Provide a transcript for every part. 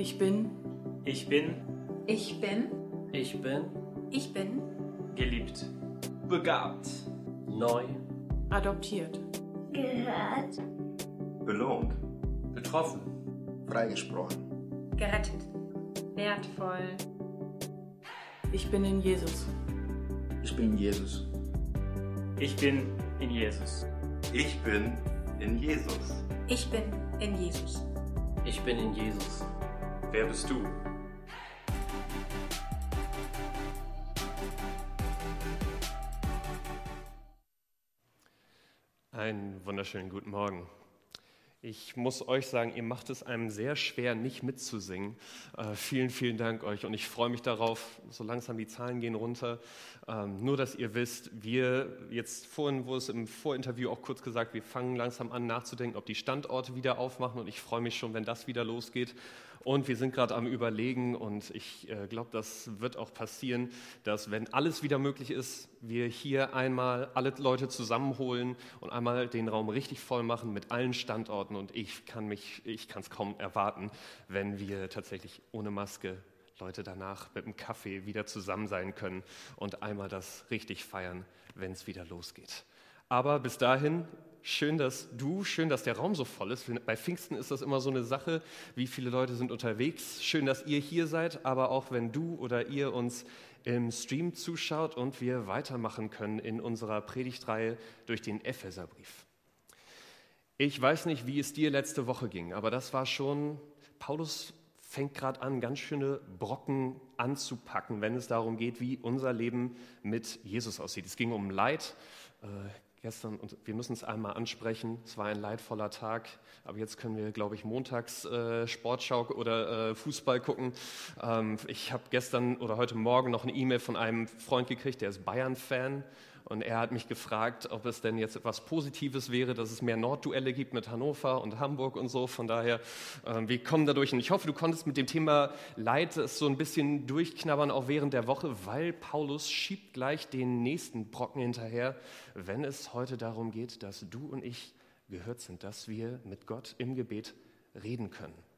Ich bin. Ich bin. Ich bin. Ich bin. Ich bin. Geliebt. Begabt. Neu. Adoptiert. Gehört. Belohnt. Betroffen. Freigesprochen. Gerettet. Wertvoll. Ich bin in Jesus. Ich bin Jesus. Ich bin in Jesus. Ich bin in Jesus. Ich bin in Jesus. Ich bin in Jesus. Wer bist du? Einen wunderschönen guten Morgen. Ich muss euch sagen, ihr macht es einem sehr schwer, nicht mitzusingen. Äh, vielen, vielen Dank euch und ich freue mich darauf, so langsam die Zahlen gehen runter. Ähm, nur, dass ihr wisst, wir jetzt vorhin, wo es im Vorinterview auch kurz gesagt, wir fangen langsam an nachzudenken, ob die Standorte wieder aufmachen und ich freue mich schon, wenn das wieder losgeht. Und wir sind gerade am Überlegen und ich äh, glaube, das wird auch passieren, dass wenn alles wieder möglich ist, wir hier einmal alle Leute zusammenholen und einmal den Raum richtig voll machen mit allen Standorten. Und ich kann mich, ich kann es kaum erwarten, wenn wir tatsächlich ohne Maske Leute danach mit einem Kaffee wieder zusammen sein können und einmal das richtig feiern, wenn es wieder losgeht. Aber bis dahin schön, dass du, schön, dass der Raum so voll ist. Bei Pfingsten ist das immer so eine Sache, wie viele Leute sind unterwegs. Schön, dass ihr hier seid, aber auch wenn du oder ihr uns im Stream zuschaut und wir weitermachen können in unserer Predigtreihe durch den Epheserbrief. Ich weiß nicht, wie es dir letzte Woche ging, aber das war schon, Paulus fängt gerade an, ganz schöne Brocken anzupacken, wenn es darum geht, wie unser Leben mit Jesus aussieht. Es ging um Leid. Gestern, und wir müssen es einmal ansprechen, es war ein leidvoller Tag, aber jetzt können wir, glaube ich, montags äh, Sportschau oder äh, Fußball gucken. Ähm, ich habe gestern oder heute Morgen noch eine E-Mail von einem Freund gekriegt, der ist Bayern-Fan und er hat mich gefragt, ob es denn jetzt etwas Positives wäre, dass es mehr Nordduelle gibt mit Hannover und Hamburg und so. Von daher, äh, wir kommen dadurch. Und ich hoffe, du konntest mit dem Thema Leid so ein bisschen durchknabbern, auch während der Woche, weil Paulus schiebt gleich den nächsten Brocken hinterher, wenn es heute darum geht, dass du und ich gehört sind, dass wir mit Gott im Gebet reden können.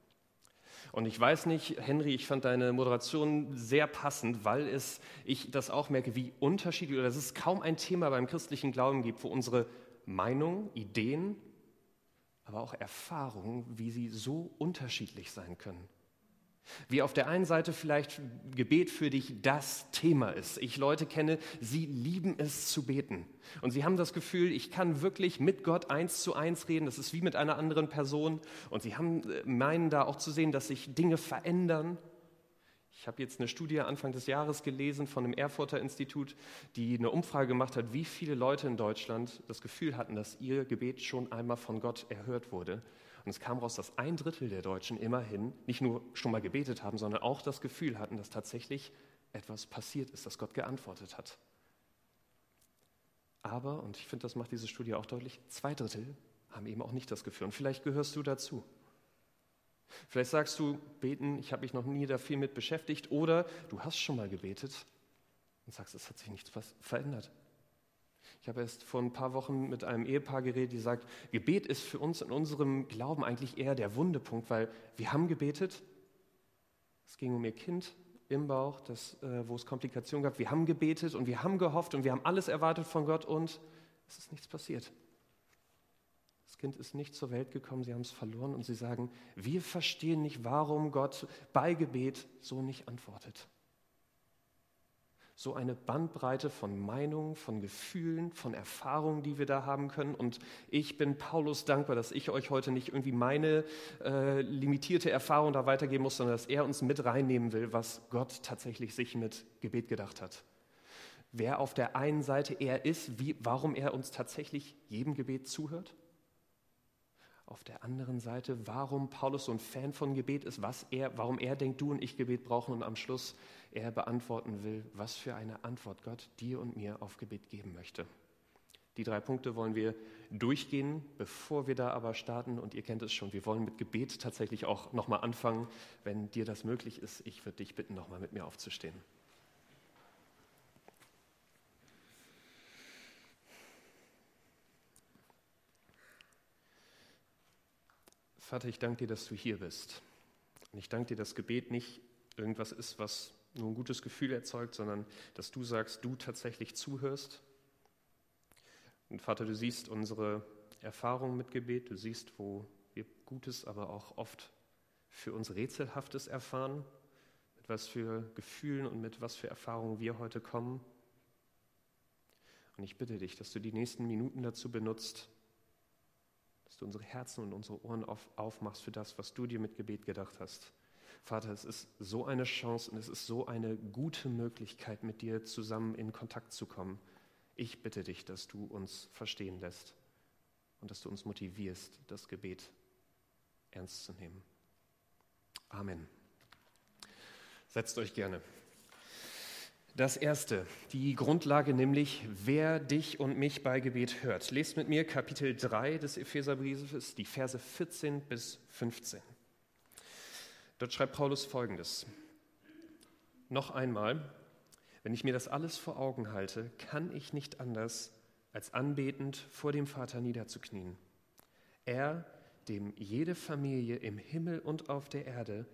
Und ich weiß nicht, Henry, ich fand deine Moderation sehr passend, weil es, ich das auch merke, wie unterschiedlich, oder dass es kaum ein Thema beim christlichen Glauben gibt, wo unsere Meinung, Ideen, aber auch Erfahrungen, wie sie so unterschiedlich sein können. Wie auf der einen Seite vielleicht Gebet für dich das Thema ist. Ich Leute kenne, sie lieben es zu beten. Und sie haben das Gefühl, ich kann wirklich mit Gott eins zu eins reden. Das ist wie mit einer anderen Person. Und sie haben, äh, meinen da auch zu sehen, dass sich Dinge verändern. Ich habe jetzt eine Studie Anfang des Jahres gelesen von dem Erfurter Institut, die eine Umfrage gemacht hat, wie viele Leute in Deutschland das Gefühl hatten, dass ihr Gebet schon einmal von Gott erhört wurde. Und es kam raus, dass ein Drittel der Deutschen immerhin nicht nur schon mal gebetet haben, sondern auch das Gefühl hatten, dass tatsächlich etwas passiert ist, dass Gott geantwortet hat. Aber, und ich finde, das macht diese Studie auch deutlich, zwei Drittel haben eben auch nicht das Gefühl. Und vielleicht gehörst du dazu. Vielleicht sagst du, beten, ich habe mich noch nie da viel mit beschäftigt, oder du hast schon mal gebetet und sagst, es hat sich nichts verändert. Ich habe erst vor ein paar Wochen mit einem Ehepaar geredet, die sagt, Gebet ist für uns in unserem Glauben eigentlich eher der Wundepunkt, weil wir haben gebetet. Es ging um ihr Kind im Bauch, das, äh, wo es Komplikationen gab. Wir haben gebetet und wir haben gehofft und wir haben alles erwartet von Gott und es ist nichts passiert. Das Kind ist nicht zur Welt gekommen, sie haben es verloren und sie sagen, wir verstehen nicht, warum Gott bei Gebet so nicht antwortet so eine Bandbreite von Meinungen, von Gefühlen, von Erfahrungen, die wir da haben können. Und ich bin Paulus dankbar, dass ich euch heute nicht irgendwie meine äh, limitierte Erfahrung da weitergeben muss, sondern dass er uns mit reinnehmen will, was Gott tatsächlich sich mit Gebet gedacht hat. Wer auf der einen Seite er ist, wie, warum er uns tatsächlich jedem Gebet zuhört auf der anderen Seite, warum Paulus so ein Fan von Gebet ist, was er, warum er denkt, du und ich Gebet brauchen und am Schluss er beantworten will, was für eine Antwort Gott dir und mir auf Gebet geben möchte. Die drei Punkte wollen wir durchgehen, bevor wir da aber starten. Und ihr kennt es schon, wir wollen mit Gebet tatsächlich auch nochmal anfangen. Wenn dir das möglich ist, ich würde dich bitten, nochmal mit mir aufzustehen. Vater, ich danke dir, dass du hier bist. Und ich danke dir, dass Gebet nicht irgendwas ist, was nur ein gutes Gefühl erzeugt, sondern dass du sagst, du tatsächlich zuhörst. Und Vater, du siehst unsere Erfahrungen mit Gebet, du siehst, wo wir Gutes, aber auch oft für uns Rätselhaftes erfahren, mit was für Gefühlen und mit was für Erfahrungen wir heute kommen. Und ich bitte dich, dass du die nächsten Minuten dazu benutzt, dass du unsere Herzen und unsere Ohren auf, aufmachst für das, was du dir mit Gebet gedacht hast. Vater, es ist so eine Chance und es ist so eine gute Möglichkeit, mit dir zusammen in Kontakt zu kommen. Ich bitte dich, dass du uns verstehen lässt und dass du uns motivierst, das Gebet ernst zu nehmen. Amen. Setzt euch gerne. Das erste, die Grundlage nämlich, wer dich und mich bei Gebet hört. Lest mit mir Kapitel 3 des Epheserbriefes, die Verse 14 bis 15. Dort schreibt Paulus folgendes. Noch einmal, wenn ich mir das alles vor Augen halte, kann ich nicht anders, als anbetend vor dem Vater niederzuknien. Er, dem jede Familie im Himmel und auf der Erde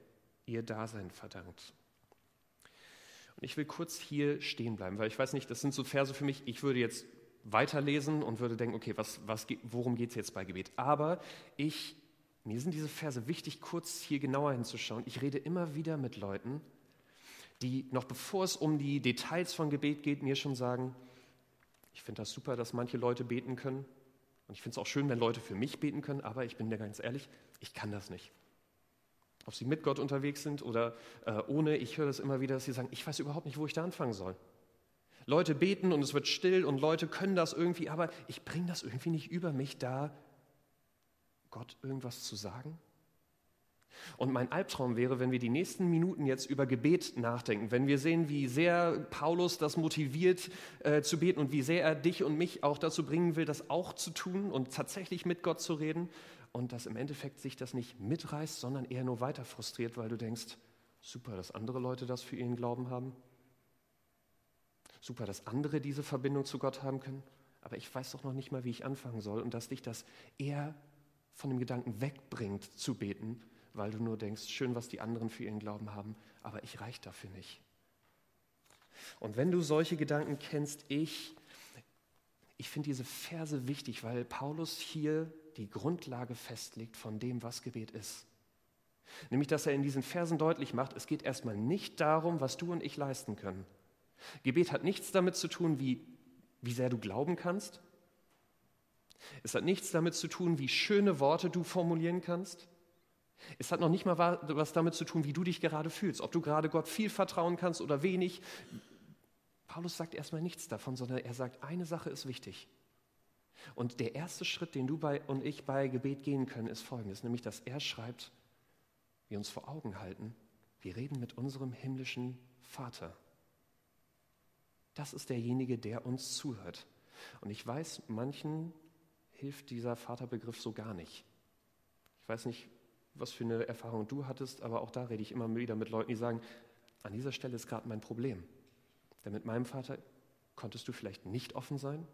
ihr Dasein verdankt. Und ich will kurz hier stehen bleiben, weil ich weiß nicht, das sind so Verse für mich, ich würde jetzt weiterlesen und würde denken, okay, was, was, worum geht es jetzt bei Gebet? Aber ich, mir sind diese Verse wichtig, kurz hier genauer hinzuschauen. Ich rede immer wieder mit Leuten, die noch bevor es um die Details von Gebet geht, mir schon sagen, ich finde das super, dass manche Leute beten können. Und ich finde es auch schön, wenn Leute für mich beten können, aber ich bin dir ganz ehrlich, ich kann das nicht. Ob sie mit Gott unterwegs sind oder äh, ohne, ich höre das immer wieder, dass sie sagen, ich weiß überhaupt nicht, wo ich da anfangen soll. Leute beten und es wird still und Leute können das irgendwie, aber ich bringe das irgendwie nicht über mich, da Gott irgendwas zu sagen. Und mein Albtraum wäre, wenn wir die nächsten Minuten jetzt über Gebet nachdenken, wenn wir sehen, wie sehr Paulus das motiviert äh, zu beten und wie sehr er dich und mich auch dazu bringen will, das auch zu tun und tatsächlich mit Gott zu reden und dass im Endeffekt sich das nicht mitreißt, sondern eher nur weiter frustriert, weil du denkst, super, dass andere Leute das für ihren Glauben haben. Super, dass andere diese Verbindung zu Gott haben können. Aber ich weiß doch noch nicht mal, wie ich anfangen soll und dass dich das eher von dem Gedanken wegbringt zu beten, weil du nur denkst, schön, was die anderen für ihren Glauben haben, aber ich reich dafür nicht. Und wenn du solche Gedanken kennst, ich, ich finde diese Verse wichtig, weil Paulus hier die Grundlage festlegt von dem, was Gebet ist. Nämlich, dass er in diesen Versen deutlich macht, es geht erstmal nicht darum, was du und ich leisten können. Gebet hat nichts damit zu tun, wie, wie sehr du glauben kannst. Es hat nichts damit zu tun, wie schöne Worte du formulieren kannst. Es hat noch nicht mal was damit zu tun, wie du dich gerade fühlst, ob du gerade Gott viel vertrauen kannst oder wenig. Paulus sagt erstmal nichts davon, sondern er sagt, eine Sache ist wichtig. Und der erste Schritt, den du bei, und ich bei Gebet gehen können, ist folgendes, nämlich dass er schreibt, wir uns vor Augen halten, wir reden mit unserem himmlischen Vater. Das ist derjenige, der uns zuhört. Und ich weiß, manchen hilft dieser Vaterbegriff so gar nicht. Ich weiß nicht, was für eine Erfahrung du hattest, aber auch da rede ich immer wieder mit Leuten, die sagen, an dieser Stelle ist gerade mein Problem. Denn mit meinem Vater konntest du vielleicht nicht offen sein?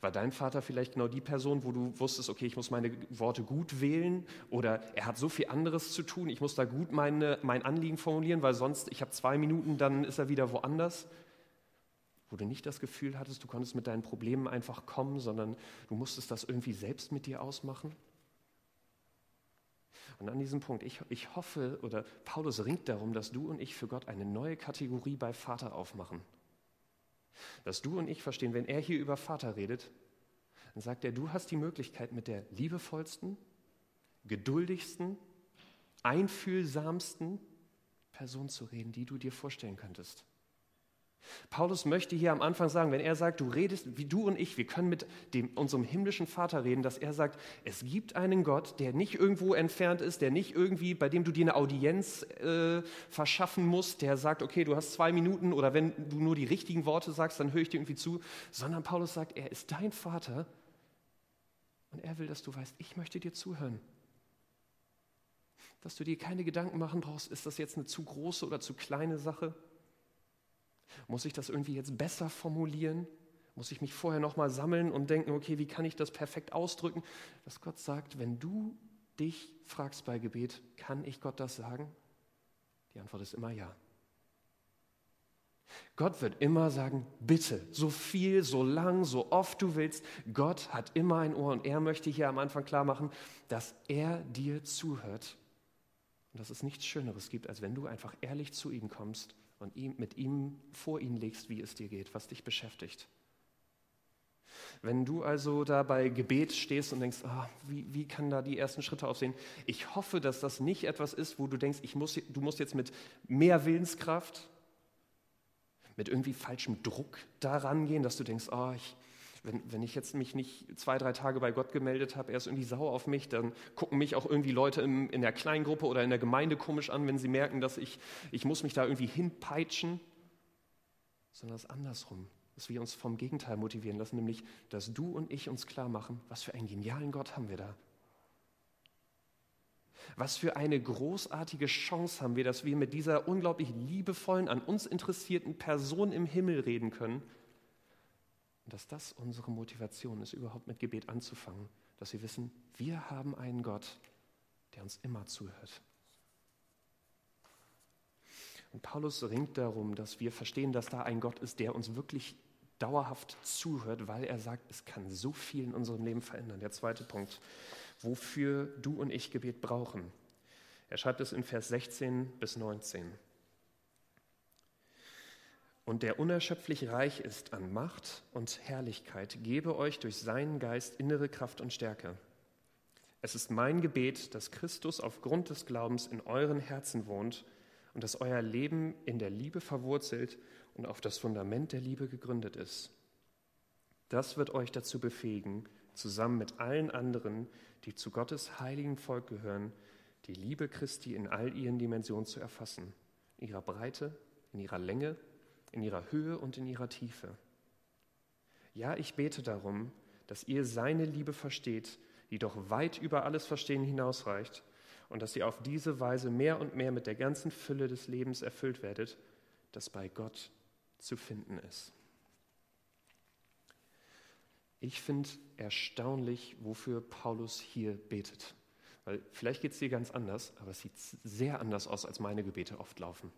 War dein Vater vielleicht genau die Person, wo du wusstest, okay, ich muss meine Worte gut wählen oder er hat so viel anderes zu tun, ich muss da gut meine, mein Anliegen formulieren, weil sonst, ich habe zwei Minuten, dann ist er wieder woanders? Wo du nicht das Gefühl hattest, du konntest mit deinen Problemen einfach kommen, sondern du musstest das irgendwie selbst mit dir ausmachen? Und an diesem Punkt, ich, ich hoffe, oder Paulus ringt darum, dass du und ich für Gott eine neue Kategorie bei Vater aufmachen. Dass du und ich verstehen, wenn er hier über Vater redet, dann sagt er, du hast die Möglichkeit, mit der liebevollsten, geduldigsten, einfühlsamsten Person zu reden, die du dir vorstellen könntest. Paulus möchte hier am Anfang sagen, wenn er sagt, du redest wie du und ich, wir können mit dem, unserem himmlischen Vater reden, dass er sagt, es gibt einen Gott, der nicht irgendwo entfernt ist, der nicht irgendwie, bei dem du dir eine Audienz äh, verschaffen musst, der sagt, okay, du hast zwei Minuten oder wenn du nur die richtigen Worte sagst, dann höre ich dir irgendwie zu, sondern Paulus sagt, er ist dein Vater und er will, dass du weißt, ich möchte dir zuhören. Dass du dir keine Gedanken machen brauchst, ist das jetzt eine zu große oder zu kleine Sache? Muss ich das irgendwie jetzt besser formulieren? Muss ich mich vorher nochmal sammeln und denken, okay, wie kann ich das perfekt ausdrücken? Dass Gott sagt, wenn du dich fragst bei Gebet, kann ich Gott das sagen? Die Antwort ist immer ja. Gott wird immer sagen, bitte, so viel, so lang, so oft du willst. Gott hat immer ein Ohr und er möchte hier am Anfang klar machen, dass er dir zuhört und dass es nichts Schöneres gibt, als wenn du einfach ehrlich zu ihm kommst und ihm, mit ihm vor ihn legst, wie es dir geht, was dich beschäftigt. Wenn du also da bei Gebet stehst und denkst, ah, wie, wie kann da die ersten Schritte aussehen? Ich hoffe, dass das nicht etwas ist, wo du denkst, ich muss, du musst jetzt mit mehr Willenskraft mit irgendwie falschem Druck daran gehen, dass du denkst, oh, ich, wenn, wenn ich jetzt mich nicht zwei, drei Tage bei Gott gemeldet habe, er ist irgendwie sauer auf mich, dann gucken mich auch irgendwie Leute im, in der Kleingruppe oder in der Gemeinde komisch an, wenn sie merken, dass ich, ich muss mich da irgendwie hinpeitschen, sondern das andersrum, dass wir uns vom Gegenteil motivieren lassen, nämlich, dass du und ich uns klar machen, was für einen genialen Gott haben wir da. Was für eine großartige Chance haben wir, dass wir mit dieser unglaublich liebevollen, an uns interessierten Person im Himmel reden können. Und dass das unsere Motivation ist, überhaupt mit Gebet anzufangen. Dass wir wissen, wir haben einen Gott, der uns immer zuhört. Und Paulus ringt darum, dass wir verstehen, dass da ein Gott ist, der uns wirklich dauerhaft zuhört, weil er sagt, es kann so viel in unserem Leben verändern. Der zweite Punkt wofür du und ich Gebet brauchen. Er schreibt es in Vers 16 bis 19. Und der unerschöpflich reich ist an Macht und Herrlichkeit, gebe euch durch seinen Geist innere Kraft und Stärke. Es ist mein Gebet, dass Christus aufgrund des Glaubens in euren Herzen wohnt und dass euer Leben in der Liebe verwurzelt und auf das Fundament der Liebe gegründet ist. Das wird euch dazu befähigen, zusammen mit allen anderen, die zu Gottes heiligen Volk gehören, die Liebe Christi in all ihren Dimensionen zu erfassen, in ihrer Breite, in ihrer Länge, in ihrer Höhe und in ihrer Tiefe. Ja, ich bete darum, dass ihr seine Liebe versteht, die doch weit über alles Verstehen hinausreicht, und dass ihr auf diese Weise mehr und mehr mit der ganzen Fülle des Lebens erfüllt werdet, das bei Gott zu finden ist. Ich finde erstaunlich, wofür Paulus hier betet. Weil vielleicht geht es dir ganz anders, aber es sieht sehr anders aus, als meine Gebete oft laufen.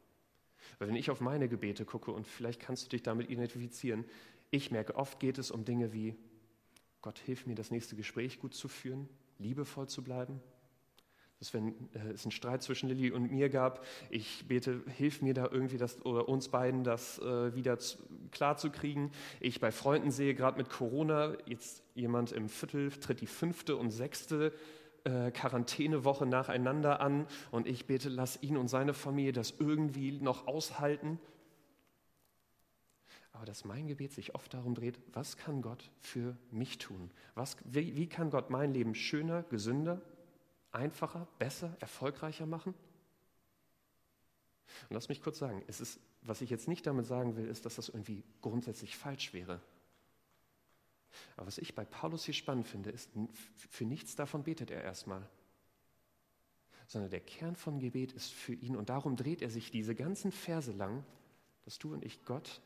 Weil wenn ich auf meine Gebete gucke und vielleicht kannst du dich damit identifizieren, ich merke, oft geht es um Dinge wie, Gott hilf mir, das nächste Gespräch gut zu führen, liebevoll zu bleiben, dass wenn äh, es einen Streit zwischen Lilly und mir gab, ich bete, hilf mir da irgendwie das, oder uns beiden das äh, wieder zu, klar zu kriegen. Ich bei Freunden sehe, gerade mit Corona, jetzt jemand im Viertel tritt die fünfte und sechste äh, Quarantänewoche nacheinander an und ich bete, lass ihn und seine Familie das irgendwie noch aushalten. Aber dass mein Gebet sich oft darum dreht, was kann Gott für mich tun? Was, wie, wie kann Gott mein Leben schöner, gesünder, einfacher, besser, erfolgreicher machen? Und lass mich kurz sagen, es ist, was ich jetzt nicht damit sagen will, ist, dass das irgendwie grundsätzlich falsch wäre. Aber was ich bei Paulus hier spannend finde, ist, für nichts davon betet er erstmal. Sondern der Kern von Gebet ist für ihn, und darum dreht er sich diese ganzen Verse lang, dass du und ich Gott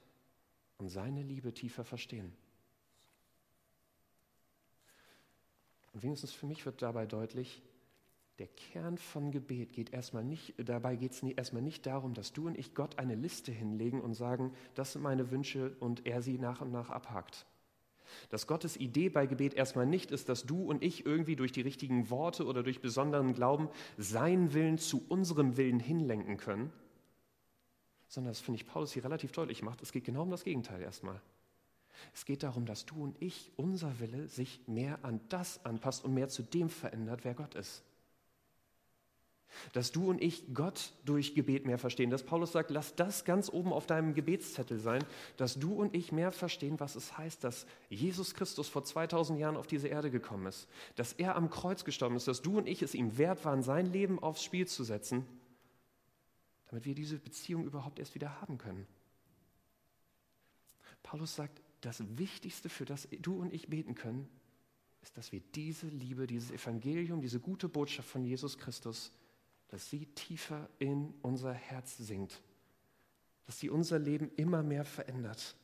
und seine Liebe tiefer verstehen. Und wenigstens für mich wird dabei deutlich, der Kern von Gebet geht erstmal nicht, dabei geht es erstmal nicht darum, dass du und ich Gott eine Liste hinlegen und sagen, das sind meine Wünsche und er sie nach und nach abhakt. Dass Gottes Idee bei Gebet erstmal nicht ist, dass du und ich irgendwie durch die richtigen Worte oder durch besonderen Glauben seinen Willen zu unserem Willen hinlenken können, sondern das finde ich Paulus hier relativ deutlich macht. Es geht genau um das Gegenteil erstmal. Es geht darum, dass du und ich, unser Wille, sich mehr an das anpasst und mehr zu dem verändert, wer Gott ist. Dass du und ich Gott durch Gebet mehr verstehen. Dass Paulus sagt, lass das ganz oben auf deinem Gebetszettel sein, dass du und ich mehr verstehen, was es heißt, dass Jesus Christus vor 2000 Jahren auf diese Erde gekommen ist. Dass er am Kreuz gestorben ist, dass du und ich es ihm wert waren, sein Leben aufs Spiel zu setzen, damit wir diese Beziehung überhaupt erst wieder haben können. Paulus sagt, das Wichtigste, für das du und ich beten können, ist, dass wir diese Liebe, dieses Evangelium, diese gute Botschaft von Jesus Christus dass sie tiefer in unser Herz sinkt, dass sie unser Leben immer mehr verändert.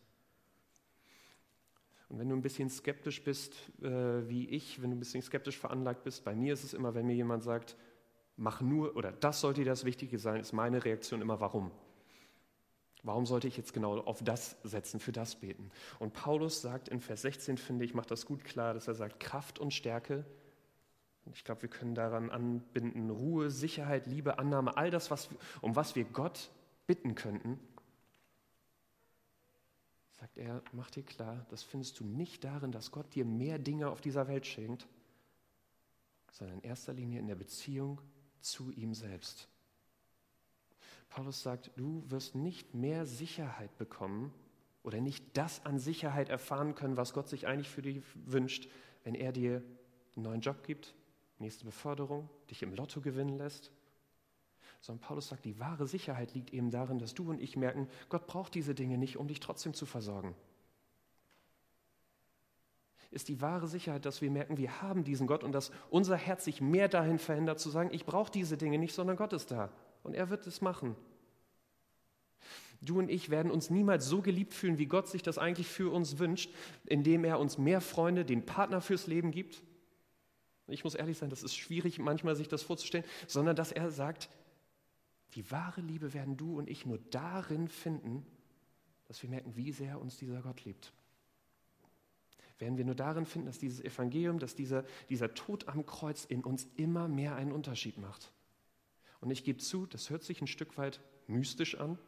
Und wenn du ein bisschen skeptisch bist, äh, wie ich, wenn du ein bisschen skeptisch veranlagt bist, bei mir ist es immer, wenn mir jemand sagt, mach nur, oder das sollte dir das Wichtige sein, ist meine Reaktion immer, warum? Warum sollte ich jetzt genau auf das setzen, für das beten? Und Paulus sagt in Vers 16, finde ich, macht das gut klar, dass er sagt, Kraft und Stärke, ich glaube, wir können daran anbinden, Ruhe, Sicherheit, Liebe, Annahme, all das, was, um was wir Gott bitten könnten, sagt er, mach dir klar, das findest du nicht darin, dass Gott dir mehr Dinge auf dieser Welt schenkt, sondern in erster Linie in der Beziehung zu ihm selbst. Paulus sagt, du wirst nicht mehr Sicherheit bekommen oder nicht das an Sicherheit erfahren können, was Gott sich eigentlich für dich wünscht, wenn er dir einen neuen Job gibt, nächste Beförderung, dich im Lotto gewinnen lässt. Sondern Paulus sagt, die wahre Sicherheit liegt eben darin, dass du und ich merken, Gott braucht diese Dinge nicht, um dich trotzdem zu versorgen. Ist die wahre Sicherheit, dass wir merken, wir haben diesen Gott und dass unser Herz sich mehr dahin verändert, zu sagen, ich brauche diese Dinge nicht, sondern Gott ist da und er wird es machen. Du und ich werden uns niemals so geliebt fühlen, wie Gott sich das eigentlich für uns wünscht, indem er uns mehr Freunde, den Partner fürs Leben gibt. Ich muss ehrlich sein, das ist schwierig manchmal sich das vorzustellen, sondern dass er sagt, die wahre Liebe werden du und ich nur darin finden, dass wir merken, wie sehr uns dieser Gott liebt. Werden wir nur darin finden, dass dieses Evangelium, dass dieser, dieser Tod am Kreuz in uns immer mehr einen Unterschied macht. Und ich gebe zu, das hört sich ein Stück weit mystisch an,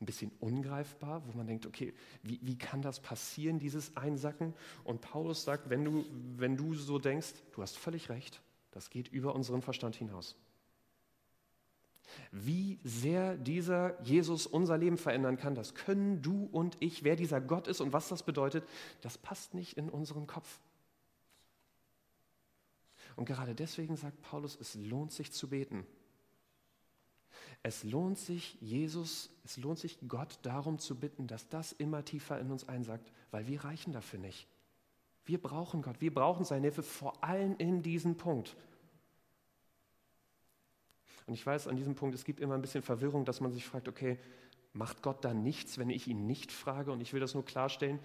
ein bisschen ungreifbar, wo man denkt, okay, wie, wie kann das passieren, dieses Einsacken? Und Paulus sagt, wenn du, wenn du so denkst, du hast völlig recht, das geht über unseren Verstand hinaus. Wie sehr dieser Jesus unser Leben verändern kann, das können du und ich, wer dieser Gott ist und was das bedeutet, das passt nicht in unseren Kopf. Und gerade deswegen sagt Paulus, es lohnt sich zu beten. Es lohnt sich, Jesus, es lohnt sich, Gott darum zu bitten, dass das immer tiefer in uns einsagt, weil wir reichen dafür nicht. Wir brauchen Gott, wir brauchen seine Hilfe, vor allem in diesem Punkt. Und ich weiß an diesem Punkt, es gibt immer ein bisschen Verwirrung, dass man sich fragt, okay, macht Gott dann nichts, wenn ich ihn nicht frage? Und ich will das nur klarstellen,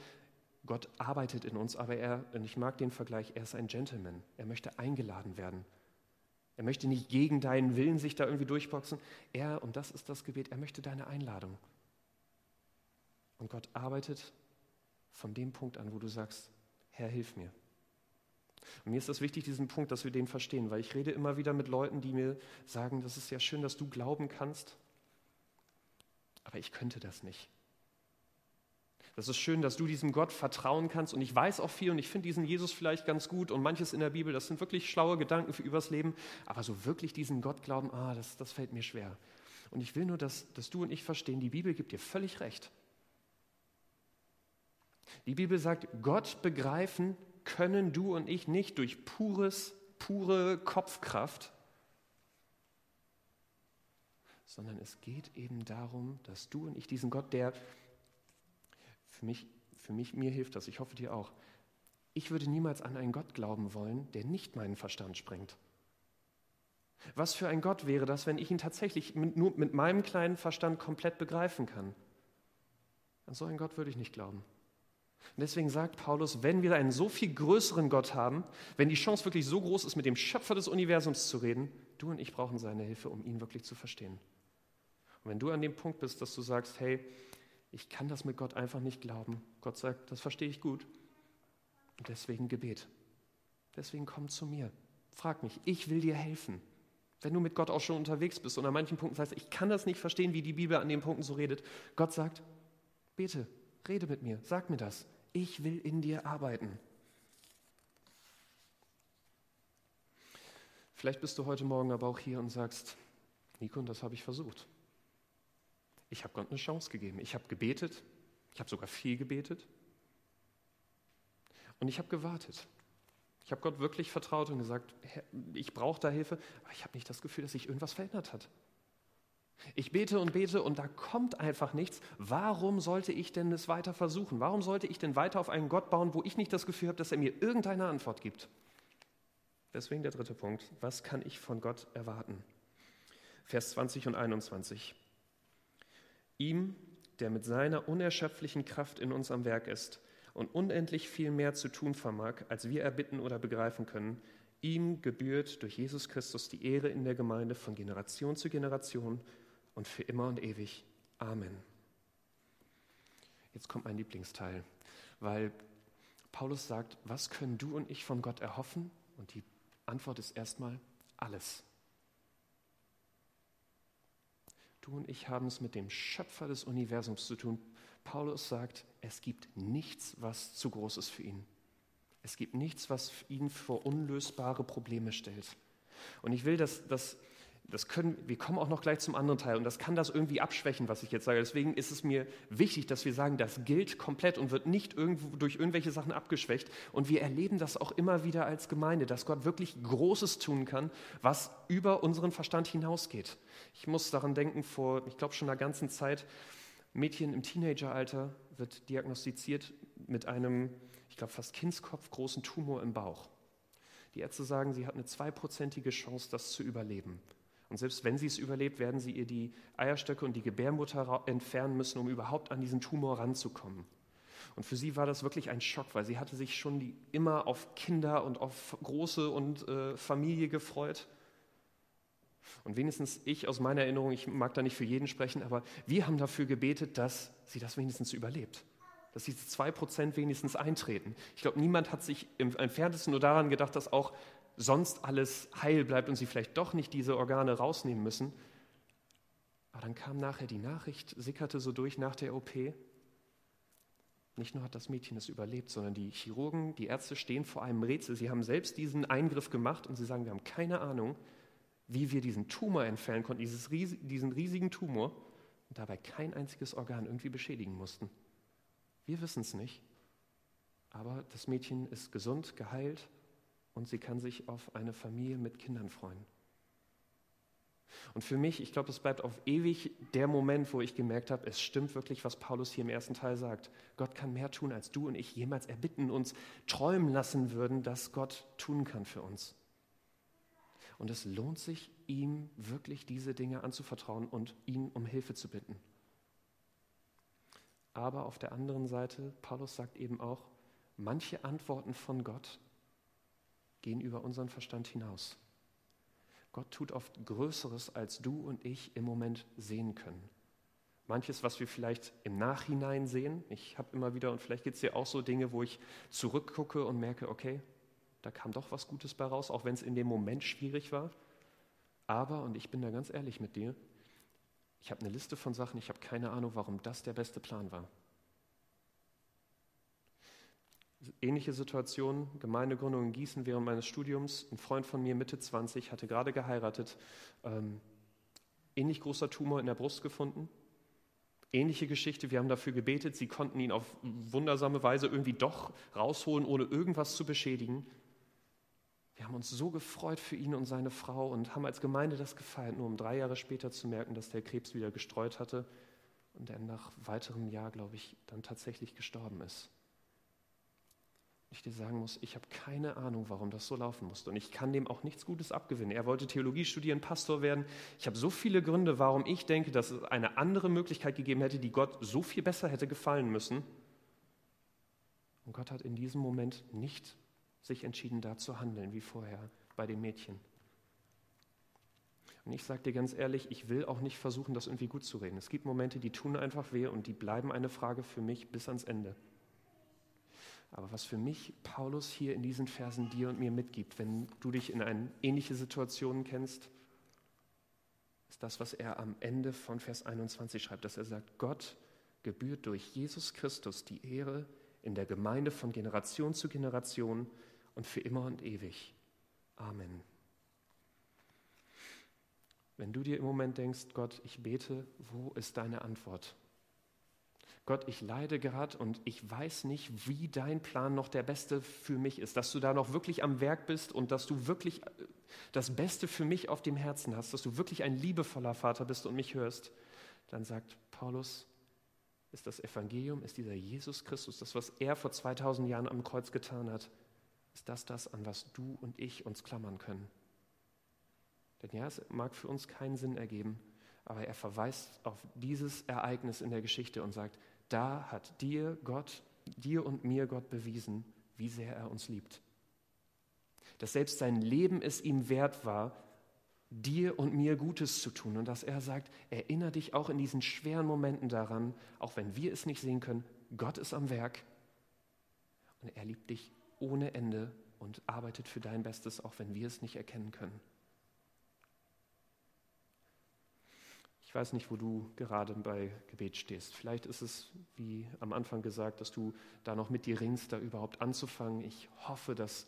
Gott arbeitet in uns, aber er, und ich mag den Vergleich, er ist ein Gentleman. Er möchte eingeladen werden. Er möchte nicht gegen deinen Willen sich da irgendwie durchboxen. Er, und das ist das Gebet, er möchte deine Einladung. Und Gott arbeitet von dem Punkt an, wo du sagst, Herr, hilf mir. Und mir ist das wichtig, diesen Punkt, dass wir den verstehen, weil ich rede immer wieder mit Leuten, die mir sagen, das ist ja schön, dass du glauben kannst, aber ich könnte das nicht. Das ist schön, dass du diesem Gott vertrauen kannst. Und ich weiß auch viel und ich finde diesen Jesus vielleicht ganz gut und manches in der Bibel, das sind wirklich schlaue Gedanken für übers Leben. Aber so wirklich diesen Gott glauben, ah, das, das fällt mir schwer. Und ich will nur, dass, dass du und ich verstehen, die Bibel gibt dir völlig recht. Die Bibel sagt, Gott begreifen können du und ich nicht durch pures, pure Kopfkraft, sondern es geht eben darum, dass du und ich diesen Gott, der für mich, für mich, mir hilft das, ich hoffe dir auch. Ich würde niemals an einen Gott glauben wollen, der nicht meinen Verstand sprengt. Was für ein Gott wäre das, wenn ich ihn tatsächlich mit, nur mit meinem kleinen Verstand komplett begreifen kann? An so einen Gott würde ich nicht glauben. Und deswegen sagt Paulus, wenn wir einen so viel größeren Gott haben, wenn die Chance wirklich so groß ist, mit dem Schöpfer des Universums zu reden, du und ich brauchen seine Hilfe, um ihn wirklich zu verstehen. Und wenn du an dem Punkt bist, dass du sagst, hey, ich kann das mit Gott einfach nicht glauben. Gott sagt, das verstehe ich gut. Und deswegen Gebet. Deswegen komm zu mir. Frag mich, ich will dir helfen. Wenn du mit Gott auch schon unterwegs bist und an manchen Punkten sagst, ich kann das nicht verstehen, wie die Bibel an den Punkten so redet. Gott sagt, bete, rede mit mir, sag mir das. Ich will in dir arbeiten. Vielleicht bist du heute Morgen aber auch hier und sagst, Nico, das habe ich versucht. Ich habe Gott eine Chance gegeben. Ich habe gebetet. Ich habe sogar viel gebetet. Und ich habe gewartet. Ich habe Gott wirklich vertraut und gesagt, ich brauche da Hilfe, aber ich habe nicht das Gefühl, dass sich irgendwas verändert hat. Ich bete und bete und da kommt einfach nichts. Warum sollte ich denn es weiter versuchen? Warum sollte ich denn weiter auf einen Gott bauen, wo ich nicht das Gefühl habe, dass er mir irgendeine Antwort gibt? Deswegen der dritte Punkt. Was kann ich von Gott erwarten? Vers 20 und 21. Ihm, der mit seiner unerschöpflichen Kraft in uns am Werk ist, und unendlich viel mehr zu tun vermag, als wir erbitten oder begreifen können, ihm gebührt durch Jesus Christus die Ehre in der Gemeinde von Generation zu Generation und für immer und ewig. Amen. Jetzt kommt mein Lieblingsteil, weil Paulus sagt, was können du und ich von Gott erhoffen? Und die Antwort ist erstmal alles. Du und ich haben es mit dem Schöpfer des Universums zu tun. Paulus sagt, es gibt nichts, was zu groß ist für ihn. Es gibt nichts, was ihn vor unlösbare Probleme stellt. Und ich will, dass, dass das können, wir kommen auch noch gleich zum anderen Teil und das kann das irgendwie abschwächen, was ich jetzt sage. Deswegen ist es mir wichtig, dass wir sagen, das gilt komplett und wird nicht irgendwo durch irgendwelche Sachen abgeschwächt. Und wir erleben das auch immer wieder als Gemeinde, dass Gott wirklich Großes tun kann, was über unseren Verstand hinausgeht. Ich muss daran denken, vor, ich glaube schon einer ganzen Zeit, Mädchen im Teenageralter wird diagnostiziert mit einem, ich glaube fast Kindskopf großen Tumor im Bauch. Die Ärzte sagen, sie hat eine zweiprozentige Chance, das zu überleben. Und selbst wenn sie es überlebt, werden sie ihr die Eierstöcke und die Gebärmutter entfernen müssen, um überhaupt an diesen Tumor ranzukommen. Und für sie war das wirklich ein Schock, weil sie hatte sich schon die, immer auf Kinder und auf große und äh, Familie gefreut. Und wenigstens ich aus meiner Erinnerung, ich mag da nicht für jeden sprechen, aber wir haben dafür gebetet, dass sie das wenigstens überlebt. Dass diese zwei Prozent wenigstens eintreten. Ich glaube, niemand hat sich im entferntesten nur daran gedacht, dass auch sonst alles heil bleibt und sie vielleicht doch nicht diese Organe rausnehmen müssen. Aber dann kam nachher die Nachricht, sickerte so durch nach der OP. Nicht nur hat das Mädchen es überlebt, sondern die Chirurgen, die Ärzte stehen vor einem Rätsel. Sie haben selbst diesen Eingriff gemacht und sie sagen, wir haben keine Ahnung, wie wir diesen Tumor entfernen konnten, dieses, diesen riesigen Tumor, und dabei kein einziges Organ irgendwie beschädigen mussten. Wir wissen es nicht, aber das Mädchen ist gesund, geheilt und sie kann sich auf eine Familie mit Kindern freuen. Und für mich, ich glaube, es bleibt auf ewig der Moment, wo ich gemerkt habe, es stimmt wirklich, was Paulus hier im ersten Teil sagt. Gott kann mehr tun, als du und ich jemals erbitten, uns träumen lassen würden, dass Gott tun kann für uns. Und es lohnt sich, ihm wirklich diese Dinge anzuvertrauen und ihn um Hilfe zu bitten. Aber auf der anderen Seite, Paulus sagt eben auch, manche Antworten von Gott gehen über unseren Verstand hinaus. Gott tut oft Größeres, als du und ich im Moment sehen können. Manches, was wir vielleicht im Nachhinein sehen. Ich habe immer wieder, und vielleicht gibt es dir auch so Dinge, wo ich zurückgucke und merke, okay, da kam doch was Gutes bei raus, auch wenn es in dem Moment schwierig war. Aber, und ich bin da ganz ehrlich mit dir, ich habe eine Liste von Sachen, ich habe keine Ahnung, warum das der beste Plan war. Ähnliche Situation, Gemeindegründung in Gießen während meines Studiums. Ein Freund von mir, Mitte 20, hatte gerade geheiratet, ähm, ähnlich großer Tumor in der Brust gefunden. Ähnliche Geschichte, wir haben dafür gebetet, sie konnten ihn auf wundersame Weise irgendwie doch rausholen, ohne irgendwas zu beschädigen. Wir haben uns so gefreut für ihn und seine Frau und haben als Gemeinde das gefeiert, nur um drei Jahre später zu merken, dass der Krebs wieder gestreut hatte und er nach weiterem Jahr, glaube ich, dann tatsächlich gestorben ist ich dir sagen muss, ich habe keine Ahnung, warum das so laufen musste. Und ich kann dem auch nichts Gutes abgewinnen. Er wollte Theologie studieren, Pastor werden. Ich habe so viele Gründe, warum ich denke, dass es eine andere Möglichkeit gegeben hätte, die Gott so viel besser hätte gefallen müssen. Und Gott hat in diesem Moment nicht sich entschieden, da zu handeln, wie vorher bei dem Mädchen. Und ich sage dir ganz ehrlich, ich will auch nicht versuchen, das irgendwie gut zu reden. Es gibt Momente, die tun einfach weh und die bleiben eine Frage für mich bis ans Ende. Aber was für mich Paulus hier in diesen Versen dir und mir mitgibt, wenn du dich in eine ähnliche Situation kennst, ist das, was er am Ende von Vers 21 schreibt, dass er sagt, Gott gebührt durch Jesus Christus die Ehre in der Gemeinde von Generation zu Generation und für immer und ewig. Amen. Wenn du dir im Moment denkst, Gott, ich bete, wo ist deine Antwort? Gott, ich leide gerade und ich weiß nicht, wie dein Plan noch der beste für mich ist, dass du da noch wirklich am Werk bist und dass du wirklich äh, das Beste für mich auf dem Herzen hast, dass du wirklich ein liebevoller Vater bist und mich hörst, dann sagt Paulus, ist das Evangelium, ist dieser Jesus Christus, das, was er vor 2000 Jahren am Kreuz getan hat, ist das das, an was du und ich uns klammern können. Denn ja, es mag für uns keinen Sinn ergeben, aber er verweist auf dieses Ereignis in der Geschichte und sagt, da hat dir Gott dir und mir Gott bewiesen, wie sehr er uns liebt. Dass selbst sein Leben es ihm wert war, dir und mir Gutes zu tun. Und dass er sagt, erinnere dich auch in diesen schweren Momenten daran, auch wenn wir es nicht sehen können, Gott ist am Werk und er liebt dich ohne Ende und arbeitet für dein Bestes, auch wenn wir es nicht erkennen können. Ich weiß nicht, wo du gerade bei Gebet stehst. Vielleicht ist es, wie am Anfang gesagt, dass du da noch mit dir ringst, da überhaupt anzufangen. Ich hoffe, dass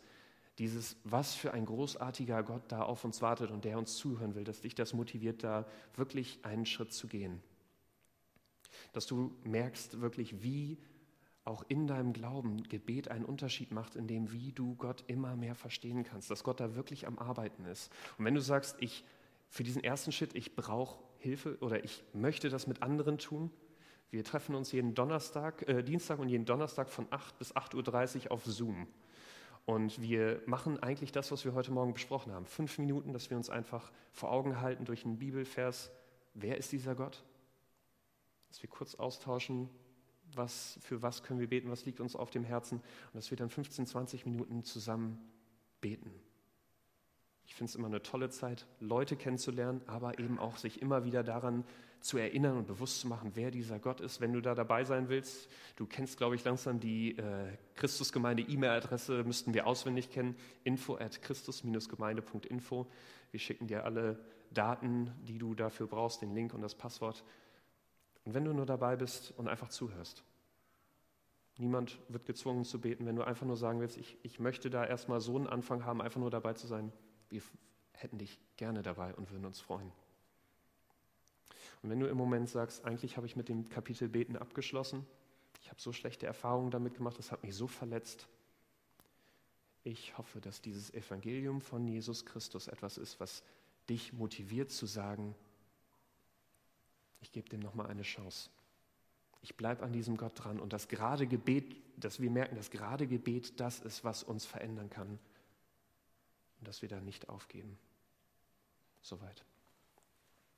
dieses, was für ein großartiger Gott da auf uns wartet und der uns zuhören will, dass dich das motiviert, da wirklich einen Schritt zu gehen. Dass du merkst wirklich, wie auch in deinem Glauben Gebet einen Unterschied macht, in dem, wie du Gott immer mehr verstehen kannst, dass Gott da wirklich am Arbeiten ist. Und wenn du sagst, ich für diesen ersten Schritt, ich brauche Hilfe oder ich möchte das mit anderen tun, wir treffen uns jeden Donnerstag, äh, Dienstag und jeden Donnerstag von 8 bis 8.30 Uhr auf Zoom. Und wir machen eigentlich das, was wir heute Morgen besprochen haben. Fünf Minuten, dass wir uns einfach vor Augen halten durch einen Bibelvers. Wer ist dieser Gott? Dass wir kurz austauschen, was, für was können wir beten, was liegt uns auf dem Herzen. Und dass wir dann 15, 20 Minuten zusammen beten. Ich finde es immer eine tolle Zeit, Leute kennenzulernen, aber eben auch sich immer wieder daran zu erinnern und bewusst zu machen, wer dieser Gott ist. Wenn du da dabei sein willst, du kennst, glaube ich, langsam die äh, Christusgemeinde E-Mail-Adresse, müssten wir auswendig kennen, info at christus-gemeinde.info. Wir schicken dir alle Daten, die du dafür brauchst, den Link und das Passwort. Und wenn du nur dabei bist und einfach zuhörst, niemand wird gezwungen zu beten, wenn du einfach nur sagen willst, ich, ich möchte da erstmal so einen Anfang haben, einfach nur dabei zu sein, wir hätten dich gerne dabei und würden uns freuen. Und wenn du im Moment sagst, eigentlich habe ich mit dem Kapitel Beten abgeschlossen, ich habe so schlechte Erfahrungen damit gemacht, das hat mich so verletzt, ich hoffe, dass dieses Evangelium von Jesus Christus etwas ist, was dich motiviert zu sagen, ich gebe dem nochmal eine Chance. Ich bleibe an diesem Gott dran und das gerade Gebet, dass wir merken, das gerade Gebet das ist, was uns verändern kann und dass wir da nicht aufgeben. Soweit.